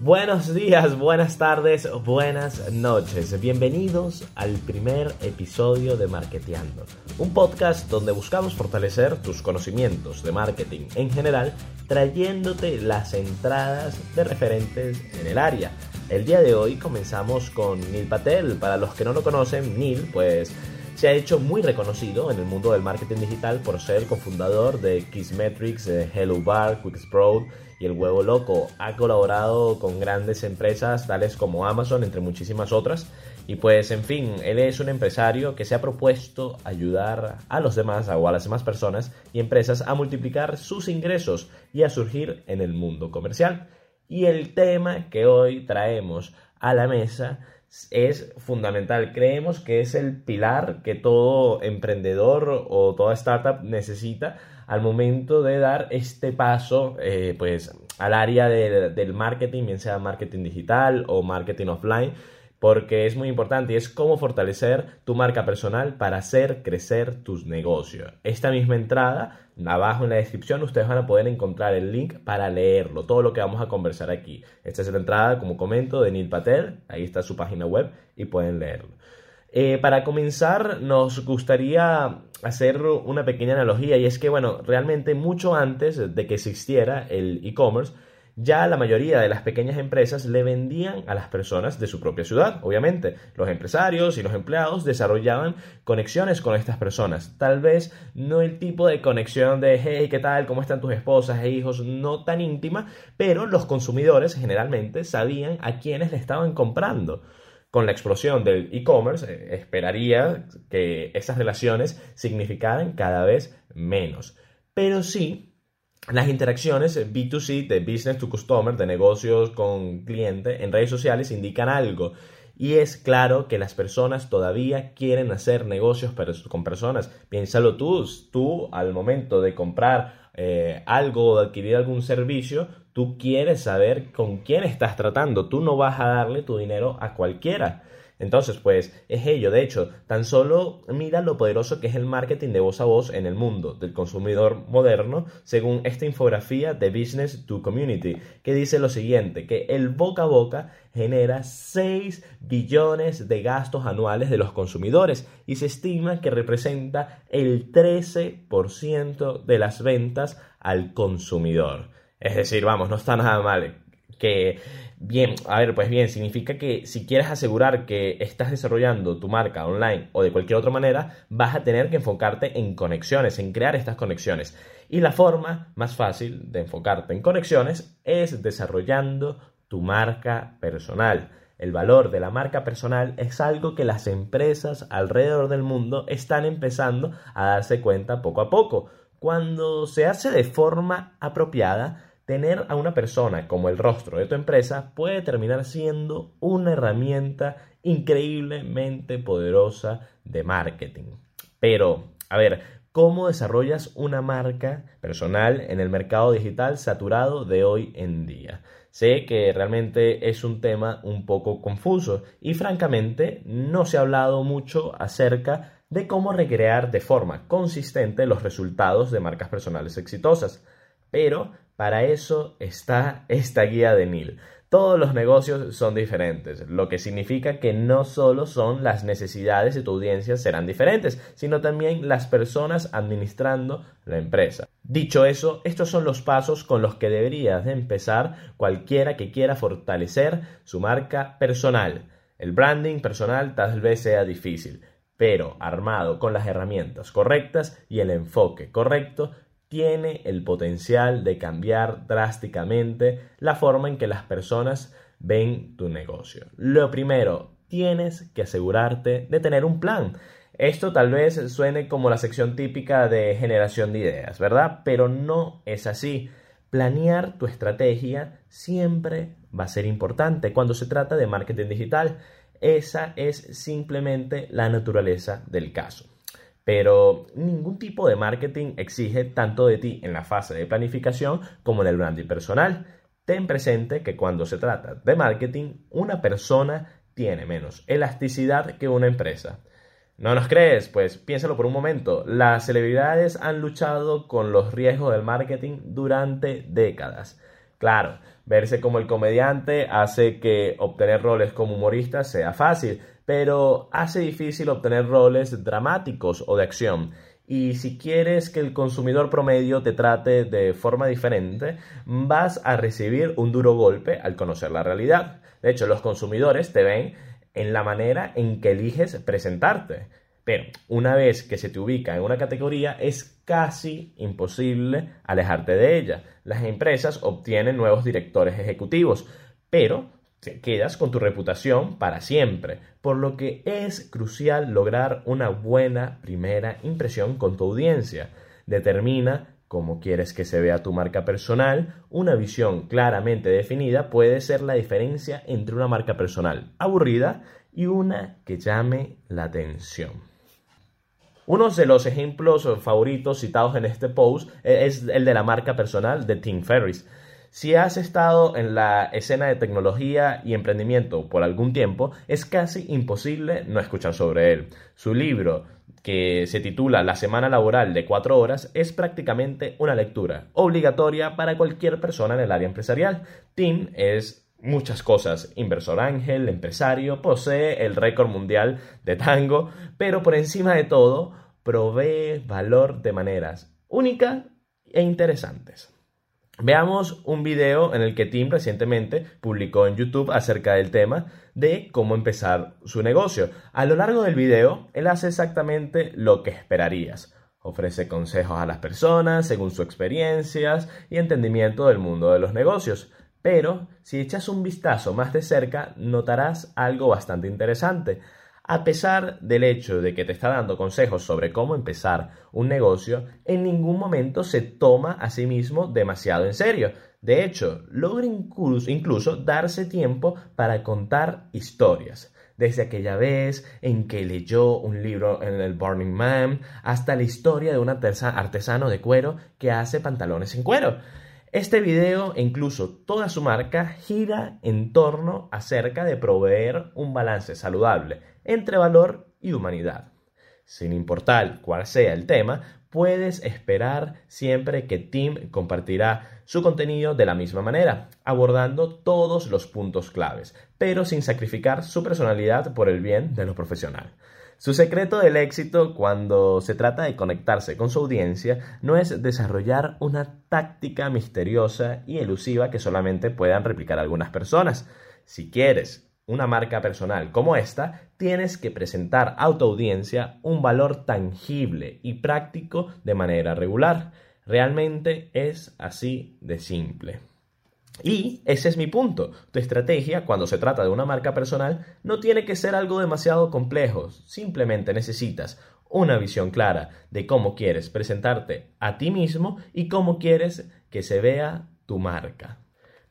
Buenos días, buenas tardes, buenas noches. Bienvenidos al primer episodio de Marketeando, un podcast donde buscamos fortalecer tus conocimientos de marketing en general, trayéndote las entradas de referentes en el área. El día de hoy comenzamos con Neil Patel. Para los que no lo conocen, Neil, pues se ha hecho muy reconocido en el mundo del marketing digital por ser cofundador de Kissmetrics, Hello Bar, Quicksprout y El Huevo Loco. Ha colaborado con grandes empresas tales como Amazon, entre muchísimas otras. Y pues, en fin, él es un empresario que se ha propuesto ayudar a los demás o a las demás personas y empresas a multiplicar sus ingresos y a surgir en el mundo comercial. Y el tema que hoy traemos a la mesa es fundamental. Creemos que es el pilar que todo emprendedor o toda startup necesita al momento de dar este paso eh, pues, al área del marketing, bien sea marketing digital o marketing offline porque es muy importante y es cómo fortalecer tu marca personal para hacer crecer tus negocios. Esta misma entrada, abajo en la descripción, ustedes van a poder encontrar el link para leerlo, todo lo que vamos a conversar aquí. Esta es la entrada, como comento, de Neil Patel, ahí está su página web y pueden leerlo. Eh, para comenzar, nos gustaría hacer una pequeña analogía y es que, bueno, realmente mucho antes de que existiera el e-commerce, ya la mayoría de las pequeñas empresas le vendían a las personas de su propia ciudad, obviamente. Los empresarios y los empleados desarrollaban conexiones con estas personas. Tal vez no el tipo de conexión de, hey, ¿qué tal? ¿Cómo están tus esposas e hijos? No tan íntima, pero los consumidores generalmente sabían a quiénes le estaban comprando con la explosión del e-commerce, eh, esperaría que esas relaciones significaran cada vez menos. Pero sí, las interacciones B2C, de business to customer, de negocios con cliente en redes sociales indican algo. Y es claro que las personas todavía quieren hacer negocios con personas. Piénsalo tú, tú al momento de comprar eh, algo o de adquirir algún servicio, tú quieres saber con quién estás tratando. Tú no vas a darle tu dinero a cualquiera. Entonces, pues es ello. De hecho, tan solo mira lo poderoso que es el marketing de voz a voz en el mundo del consumidor moderno, según esta infografía de Business to Community, que dice lo siguiente, que el boca a boca genera 6 billones de gastos anuales de los consumidores y se estima que representa el 13% de las ventas al consumidor. Es decir, vamos, no está nada mal que Bien, a ver, pues bien, significa que si quieres asegurar que estás desarrollando tu marca online o de cualquier otra manera, vas a tener que enfocarte en conexiones, en crear estas conexiones. Y la forma más fácil de enfocarte en conexiones es desarrollando tu marca personal. El valor de la marca personal es algo que las empresas alrededor del mundo están empezando a darse cuenta poco a poco. Cuando se hace de forma apropiada, tener a una persona como el rostro de tu empresa puede terminar siendo una herramienta increíblemente poderosa de marketing. Pero, a ver, ¿cómo desarrollas una marca personal en el mercado digital saturado de hoy en día? Sé que realmente es un tema un poco confuso y francamente no se ha hablado mucho acerca de cómo recrear de forma consistente los resultados de marcas personales exitosas. Pero para eso está esta guía de Neil. Todos los negocios son diferentes, lo que significa que no solo son las necesidades de tu audiencia serán diferentes, sino también las personas administrando la empresa. Dicho eso, estos son los pasos con los que deberías de empezar cualquiera que quiera fortalecer su marca personal. El branding personal tal vez sea difícil, pero armado con las herramientas correctas y el enfoque correcto, tiene el potencial de cambiar drásticamente la forma en que las personas ven tu negocio. Lo primero, tienes que asegurarte de tener un plan. Esto tal vez suene como la sección típica de generación de ideas, ¿verdad? Pero no es así. Planear tu estrategia siempre va a ser importante cuando se trata de marketing digital. Esa es simplemente la naturaleza del caso. Pero ningún tipo de marketing exige tanto de ti en la fase de planificación como en el branding personal. Ten presente que cuando se trata de marketing, una persona tiene menos elasticidad que una empresa. ¿No nos crees? Pues piénsalo por un momento. Las celebridades han luchado con los riesgos del marketing durante décadas. Claro, Verse como el comediante hace que obtener roles como humorista sea fácil, pero hace difícil obtener roles dramáticos o de acción. Y si quieres que el consumidor promedio te trate de forma diferente, vas a recibir un duro golpe al conocer la realidad. De hecho, los consumidores te ven en la manera en que eliges presentarte. Pero una vez que se te ubica en una categoría, es casi imposible alejarte de ella. Las empresas obtienen nuevos directores ejecutivos, pero te quedas con tu reputación para siempre, por lo que es crucial lograr una buena primera impresión con tu audiencia. Determina cómo quieres que se vea tu marca personal, una visión claramente definida puede ser la diferencia entre una marca personal aburrida y una que llame la atención. Uno de los ejemplos favoritos citados en este post es el de la marca personal de Tim Ferriss. Si has estado en la escena de tecnología y emprendimiento por algún tiempo, es casi imposible no escuchar sobre él. Su libro, que se titula La semana laboral de cuatro horas, es prácticamente una lectura obligatoria para cualquier persona en el área empresarial. Tim es muchas cosas. Inversor ángel, empresario, posee el récord mundial de tango, pero por encima de todo, provee valor de maneras únicas e interesantes. Veamos un video en el que Tim recientemente publicó en YouTube acerca del tema de cómo empezar su negocio. A lo largo del video, él hace exactamente lo que esperarías. Ofrece consejos a las personas según sus experiencias y entendimiento del mundo de los negocios. Pero si echas un vistazo más de cerca, notarás algo bastante interesante. A pesar del hecho de que te está dando consejos sobre cómo empezar un negocio, en ningún momento se toma a sí mismo demasiado en serio. De hecho, logra incluso, darse tiempo para contar historias desde aquella vez en que leyó un libro en el Burning Man hasta la historia de un artesano de cuero que hace pantalones en cuero. Este video e incluso toda su marca gira en torno acerca de proveer un balance saludable entre valor y humanidad. Sin importar cuál sea el tema, puedes esperar siempre que Tim compartirá su contenido de la misma manera, abordando todos los puntos claves, pero sin sacrificar su personalidad por el bien de lo profesional. Su secreto del éxito cuando se trata de conectarse con su audiencia no es desarrollar una táctica misteriosa y elusiva que solamente puedan replicar algunas personas. Si quieres una marca personal como esta, tienes que presentar a tu audiencia un valor tangible y práctico de manera regular. Realmente es así de simple. Y ese es mi punto. Tu estrategia, cuando se trata de una marca personal, no tiene que ser algo demasiado complejo. Simplemente necesitas una visión clara de cómo quieres presentarte a ti mismo y cómo quieres que se vea tu marca.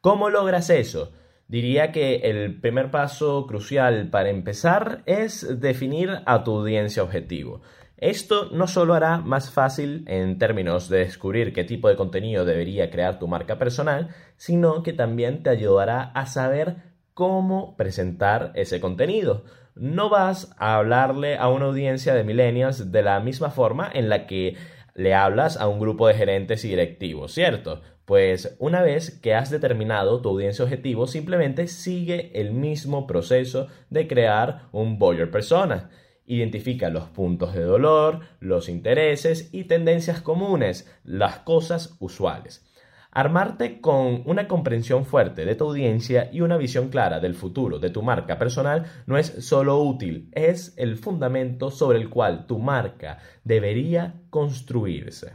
¿Cómo logras eso? Diría que el primer paso crucial para empezar es definir a tu audiencia objetivo. Esto no solo hará más fácil en términos de descubrir qué tipo de contenido debería crear tu marca personal, sino que también te ayudará a saber cómo presentar ese contenido. No vas a hablarle a una audiencia de millennials de la misma forma en la que le hablas a un grupo de gerentes y directivos, ¿cierto? Pues una vez que has determinado tu audiencia objetivo, simplemente sigue el mismo proceso de crear un buyer persona. Identifica los puntos de dolor, los intereses y tendencias comunes, las cosas usuales. Armarte con una comprensión fuerte de tu audiencia y una visión clara del futuro de tu marca personal no es solo útil, es el fundamento sobre el cual tu marca debería construirse.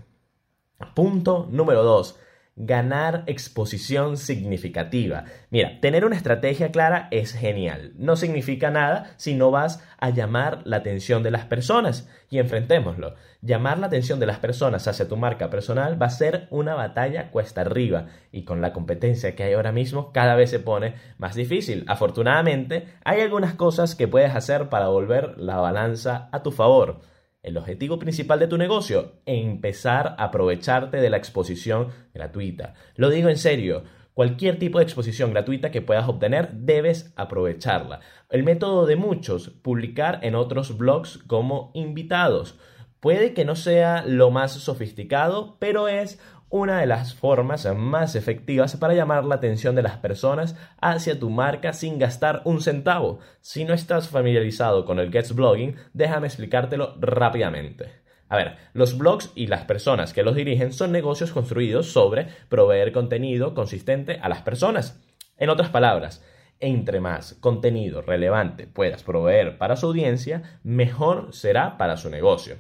Punto número 2 ganar exposición significativa. Mira, tener una estrategia clara es genial. No significa nada si no vas a llamar la atención de las personas. Y enfrentémoslo. Llamar la atención de las personas hacia tu marca personal va a ser una batalla cuesta arriba. Y con la competencia que hay ahora mismo, cada vez se pone más difícil. Afortunadamente, hay algunas cosas que puedes hacer para volver la balanza a tu favor. El objetivo principal de tu negocio, empezar a aprovecharte de la exposición gratuita. Lo digo en serio, cualquier tipo de exposición gratuita que puedas obtener, debes aprovecharla. El método de muchos, publicar en otros blogs como invitados. Puede que no sea lo más sofisticado, pero es una de las formas más efectivas para llamar la atención de las personas hacia tu marca sin gastar un centavo. Si no estás familiarizado con el Gets Blogging, déjame explicártelo rápidamente. A ver, los blogs y las personas que los dirigen son negocios construidos sobre proveer contenido consistente a las personas. En otras palabras, entre más contenido relevante puedas proveer para su audiencia, mejor será para su negocio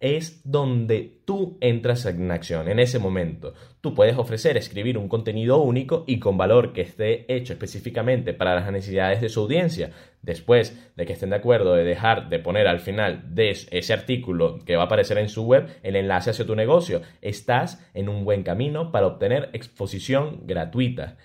es donde tú entras en acción en ese momento. Tú puedes ofrecer escribir un contenido único y con valor que esté hecho específicamente para las necesidades de su audiencia. Después de que estén de acuerdo de dejar de poner al final de ese artículo que va a aparecer en su web el enlace hacia tu negocio, estás en un buen camino para obtener exposición gratuita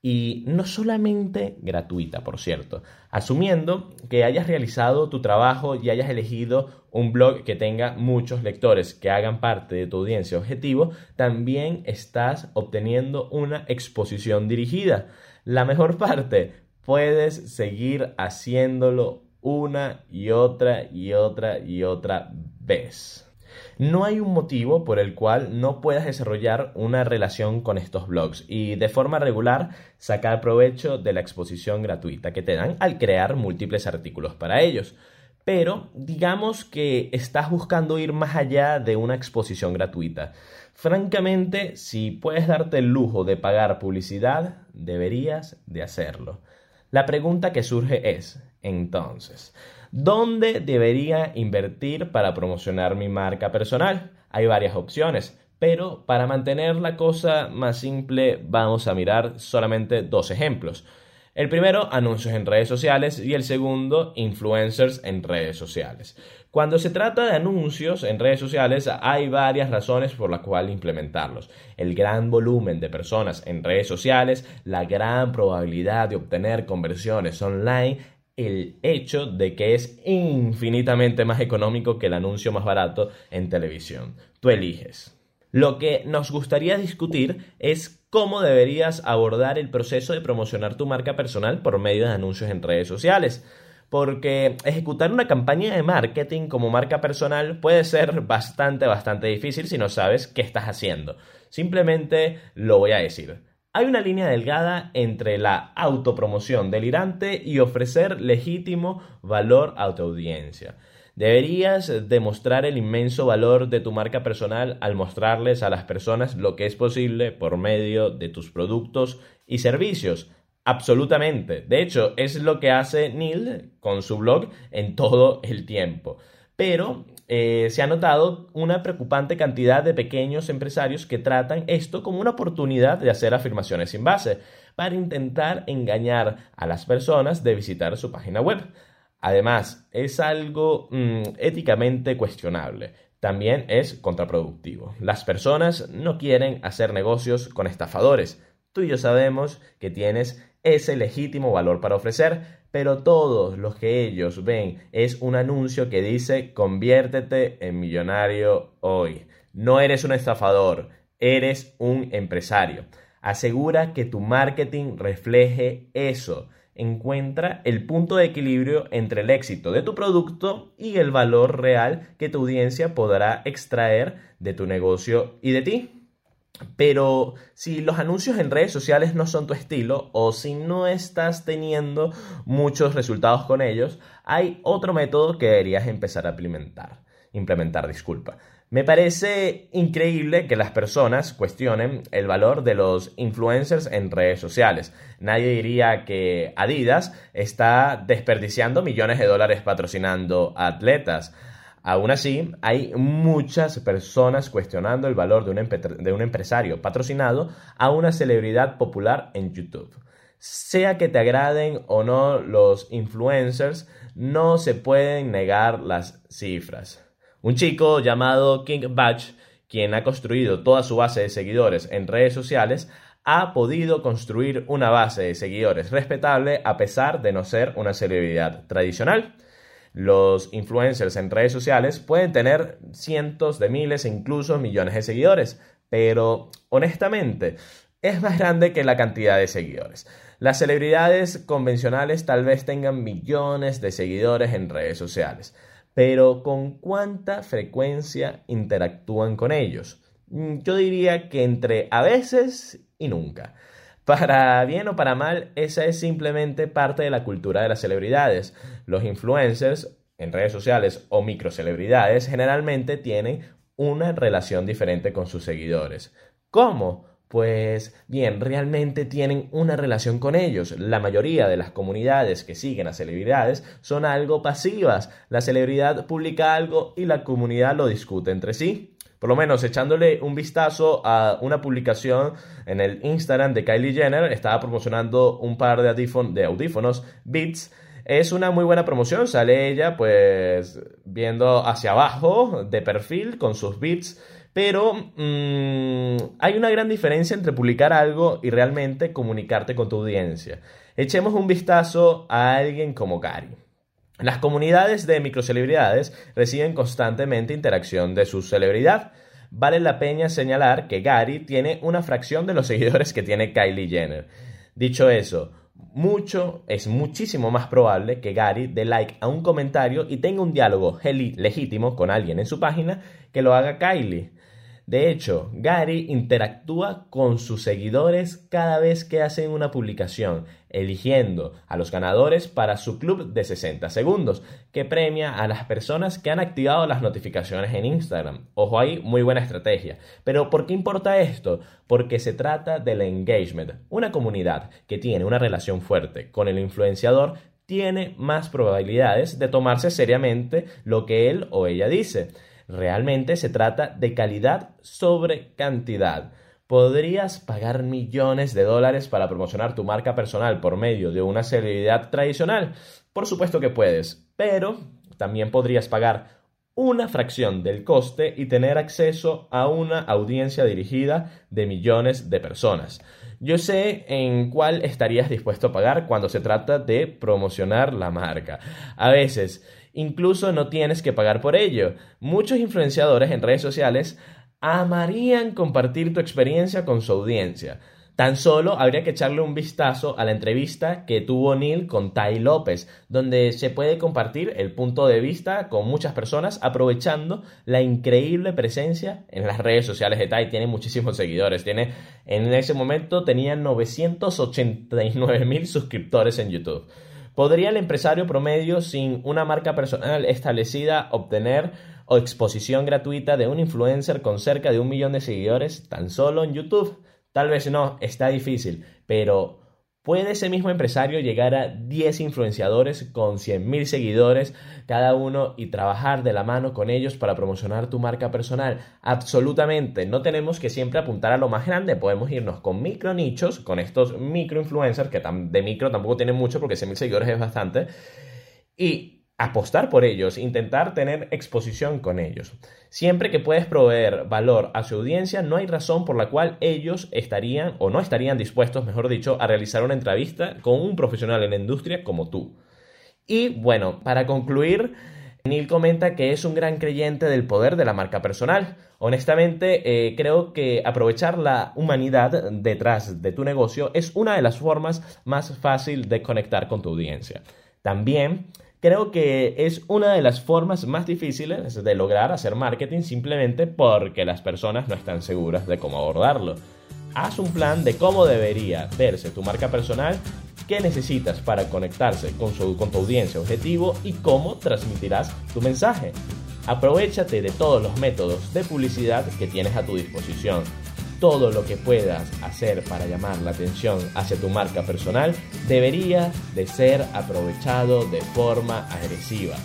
y no solamente gratuita, por cierto, asumiendo que hayas realizado tu trabajo y hayas elegido un blog que tenga muchos lectores que hagan parte de tu audiencia objetivo, también estás obteniendo una exposición dirigida. La mejor parte, puedes seguir haciéndolo una y otra y otra y otra vez. No hay un motivo por el cual no puedas desarrollar una relación con estos blogs y de forma regular sacar provecho de la exposición gratuita que te dan al crear múltiples artículos para ellos. Pero digamos que estás buscando ir más allá de una exposición gratuita. Francamente, si puedes darte el lujo de pagar publicidad, deberías de hacerlo. La pregunta que surge es, entonces, ¿Dónde debería invertir para promocionar mi marca personal? Hay varias opciones, pero para mantener la cosa más simple vamos a mirar solamente dos ejemplos. El primero, anuncios en redes sociales y el segundo, influencers en redes sociales. Cuando se trata de anuncios en redes sociales hay varias razones por las cuales implementarlos. El gran volumen de personas en redes sociales, la gran probabilidad de obtener conversiones online, el hecho de que es infinitamente más económico que el anuncio más barato en televisión. Tú eliges. Lo que nos gustaría discutir es cómo deberías abordar el proceso de promocionar tu marca personal por medio de anuncios en redes sociales. Porque ejecutar una campaña de marketing como marca personal puede ser bastante, bastante difícil si no sabes qué estás haciendo. Simplemente lo voy a decir. Hay una línea delgada entre la autopromoción delirante y ofrecer legítimo valor a tu audiencia. Deberías demostrar el inmenso valor de tu marca personal al mostrarles a las personas lo que es posible por medio de tus productos y servicios. Absolutamente. De hecho, es lo que hace Neil con su blog en todo el tiempo. Pero eh, se ha notado una preocupante cantidad de pequeños empresarios que tratan esto como una oportunidad de hacer afirmaciones sin base para intentar engañar a las personas de visitar su página web. Además, es algo mm, éticamente cuestionable. También es contraproductivo. Las personas no quieren hacer negocios con estafadores. Tú y yo sabemos que tienes ese legítimo valor para ofrecer, pero todos los que ellos ven es un anuncio que dice conviértete en millonario hoy. No eres un estafador, eres un empresario. Asegura que tu marketing refleje eso. Encuentra el punto de equilibrio entre el éxito de tu producto y el valor real que tu audiencia podrá extraer de tu negocio y de ti. Pero si los anuncios en redes sociales no son tu estilo o si no estás teniendo muchos resultados con ellos, hay otro método que deberías empezar a implementar. Implementar, disculpa. Me parece increíble que las personas cuestionen el valor de los influencers en redes sociales. Nadie diría que Adidas está desperdiciando millones de dólares patrocinando a atletas. Aún así, hay muchas personas cuestionando el valor de un, empresario patrocinado a una celebridad popular en YouTube. Sea que te agraden o no los influencers, no se pueden negar las cifras. Un chico llamado King Batch, quien ha construido toda su base de seguidores en redes sociales, ha podido construir una base de seguidores respetable a pesar de no ser una celebridad tradicional. Los influencers en redes sociales pueden tener cientos de miles e incluso millones de seguidores, pero honestamente es más grande que la cantidad de seguidores. Las celebridades convencionales tal vez tengan millones de seguidores en redes sociales, pero ¿con cuánta frecuencia interactúan con ellos? Mm, yo diría que entre a veces y nunca. Para bien o para mal, esa es simplemente parte de la cultura de las celebridades. Los influencers en redes sociales o microcelebridades generalmente tienen una relación diferente con sus seguidores. ¿Cómo? Pues bien, realmente tienen una relación con ellos. La mayoría de las comunidades que siguen a celebridades son algo pasivas. La celebridad publica algo y la comunidad lo discute entre sí. Por lo menos echándole un vistazo a una publicación en el Instagram de Kylie Jenner, estaba promocionando un par de, audífonos Beats. Es una muy buena promoción, sale ella pues viendo hacia abajo de perfil con sus beats, pero mm, hay una gran diferencia entre publicar algo y realmente comunicarte con tu audiencia. Echemos un vistazo a alguien como Gary. Las comunidades de microcelebridades reciben constantemente interacción de su celebridad. Vale la pena señalar que Gary tiene una fracción de los seguidores que tiene Kylie Jenner. Dicho eso, mucho, es muchísimo más probable que Gary dé like a un comentario y tenga un diálogo legítimo con alguien en su página que lo haga Kylie. De hecho, Gary interactúa con sus seguidores cada vez que hacen una publicación, eligiendo a los ganadores para su club de 60 segundos, que premia a las personas que han activado las notificaciones en Instagram. Ojo ahí, muy buena estrategia. Pero ¿por qué importa esto? Porque se trata del engagement. Una comunidad que tiene una relación fuerte con el influenciador tiene más probabilidades de tomarse seriamente lo que él o ella dice. Realmente se trata de calidad sobre cantidad. ¿Podrías pagar millones de dólares para promocionar tu marca personal por medio de una celebridad tradicional? Por supuesto que puedes, pero también podrías pagar una fracción del coste y tener acceso a una audiencia dirigida de millones de personas. Yo sé en cuál estarías dispuesto a pagar cuando se trata de promocionar la marca. A veces Incluso no tienes que pagar por ello. Muchos influenciadores en redes sociales amarían compartir tu experiencia con su audiencia. Tan solo habría que echarle un vistazo a la entrevista que tuvo Neil con Tai López, donde se puede compartir el punto de vista con muchas personas aprovechando la increíble presencia en las redes sociales de Tai. Tiene muchísimos seguidores, tiene en ese momento tenía 989 mil suscriptores en YouTube. ¿Podría el empresario promedio sin una marca personal establecida obtener o exposición gratuita de un influencer con cerca de un millón de seguidores tan solo en YouTube? Tal vez no, está difícil, pero ¿Puede ese mismo empresario llegar a 10 influenciadores con 100.000 seguidores cada uno y trabajar de la mano con ellos para promocionar tu marca personal? Absolutamente, no tenemos que siempre apuntar a lo más grande, podemos irnos con micro nichos, con estos micro influencers, que de micro tampoco tienen mucho porque 100.000 seguidores es bastante, y apostar por ellos, intentar tener exposición con ellos. Siempre que puedes proveer valor a su audiencia, no hay razón por la cual ellos estarían o no estarían dispuestos, mejor dicho, a realizar una entrevista con un profesional en la industria como tú. Y bueno, para concluir, Neil comenta que es un gran creyente del poder de la marca personal. Honestamente, eh, creo que aprovechar la humanidad detrás de tu negocio es una de las formas más fáciles de conectar con tu audiencia. También creo que es una de las formas más difíciles de lograr hacer marketing simplemente porque las personas no están seguras de cómo abordarlo. Haz un plan de cómo debería verse tu marca personal, qué necesitas para conectarse con, con tu audiencia objetivo y cómo transmitirás tu mensaje. Aprovechate de todos los métodos de publicidad que tienes a tu disposición todo lo que puedas hacer para llamar la atención hacia tu marca personal debería de ser aprovechado de forma agresiva.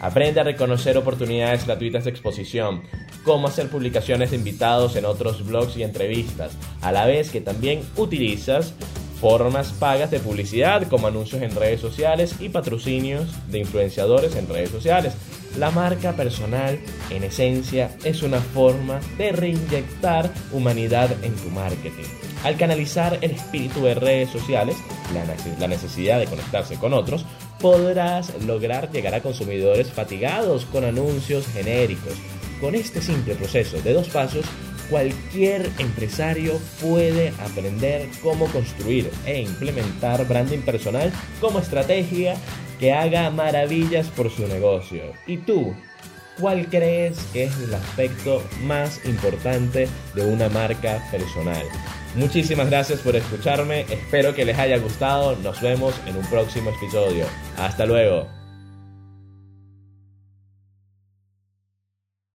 Aprende a reconocer oportunidades gratuitas de exposición, cómo hacer publicaciones de invitados en otros blogs y entrevistas, a la vez que también utilizas formas pagas de publicidad como anuncios en redes sociales y patrocinios de influenciadores en redes sociales. La marca personal, en esencia, es una forma de reinyectar humanidad en tu marketing. Al canalizar el espíritu de redes sociales, la necesidad de conectarse con otros, podrás lograr llegar a consumidores fatigados con anuncios genéricos. Con este simple proceso de dos pasos, cualquier empresario puede aprender cómo construir e implementar branding personal como estrategia que haga maravillas por su negocio. ¿Y tú? ¿cuál crees que es el aspecto más importante de una marca personal? Muchísimas gracias por escucharme, espero que les haya gustado, nos vemos en un próximo episodio. Hasta luego.